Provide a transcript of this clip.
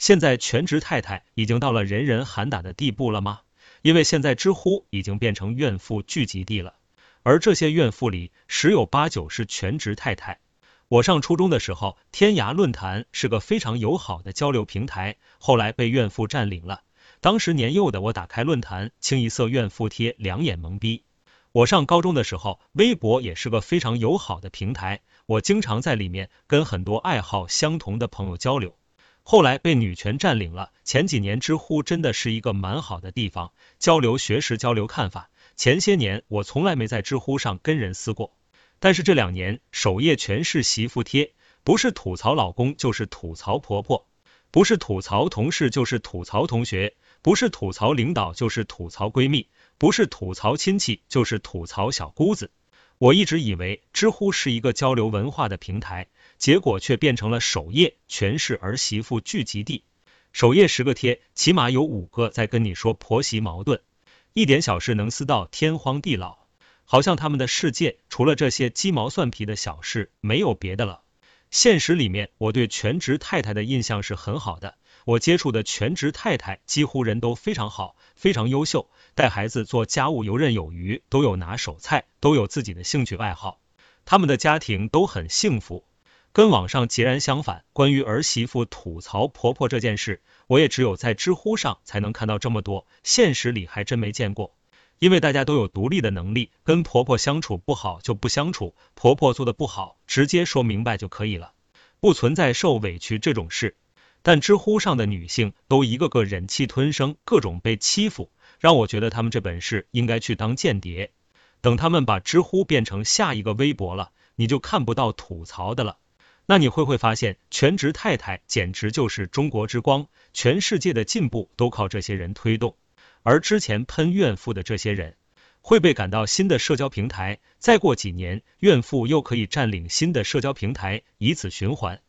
现在全职太太已经到了人人喊打的地步了吗？因为现在知乎已经变成怨妇聚集地了，而这些怨妇里十有八九是全职太太。我上初中的时候，天涯论坛是个非常友好的交流平台，后来被怨妇占领了。当时年幼的我打开论坛，清一色怨妇贴，两眼懵逼。我上高中的时候，微博也是个非常友好的平台，我经常在里面跟很多爱好相同的朋友交流。后来被女权占领了。前几年知乎真的是一个蛮好的地方，交流学识，交流看法。前些年我从来没在知乎上跟人撕过，但是这两年首页全是媳妇贴，不是吐槽老公就是吐槽婆婆，不是吐槽同事就是吐槽同学，不是吐槽领导就是吐槽闺蜜，不是吐槽亲戚就是吐槽小姑子。我一直以为知乎是一个交流文化的平台，结果却变成了首页全是儿媳妇聚集地。首页十个贴，起码有五个在跟你说婆媳矛盾，一点小事能撕到天荒地老，好像他们的世界除了这些鸡毛蒜皮的小事没有别的了。现实里面，我对全职太太的印象是很好的。我接触的全职太太几乎人都非常好，非常优秀，带孩子做家务游刃有余，都有拿手菜，都有自己的兴趣爱好，他们的家庭都很幸福。跟网上截然相反，关于儿媳妇吐槽婆婆这件事，我也只有在知乎上才能看到这么多，现实里还真没见过。因为大家都有独立的能力，跟婆婆相处不好就不相处，婆婆做的不好，直接说明白就可以了，不存在受委屈这种事。但知乎上的女性都一个个忍气吞声，各种被欺负，让我觉得她们这本事应该去当间谍。等他们把知乎变成下一个微博了，你就看不到吐槽的了。那你会会发现，全职太太简直就是中国之光，全世界的进步都靠这些人推动。而之前喷怨妇的这些人，会被赶到新的社交平台，再过几年，怨妇又可以占领新的社交平台，以此循环。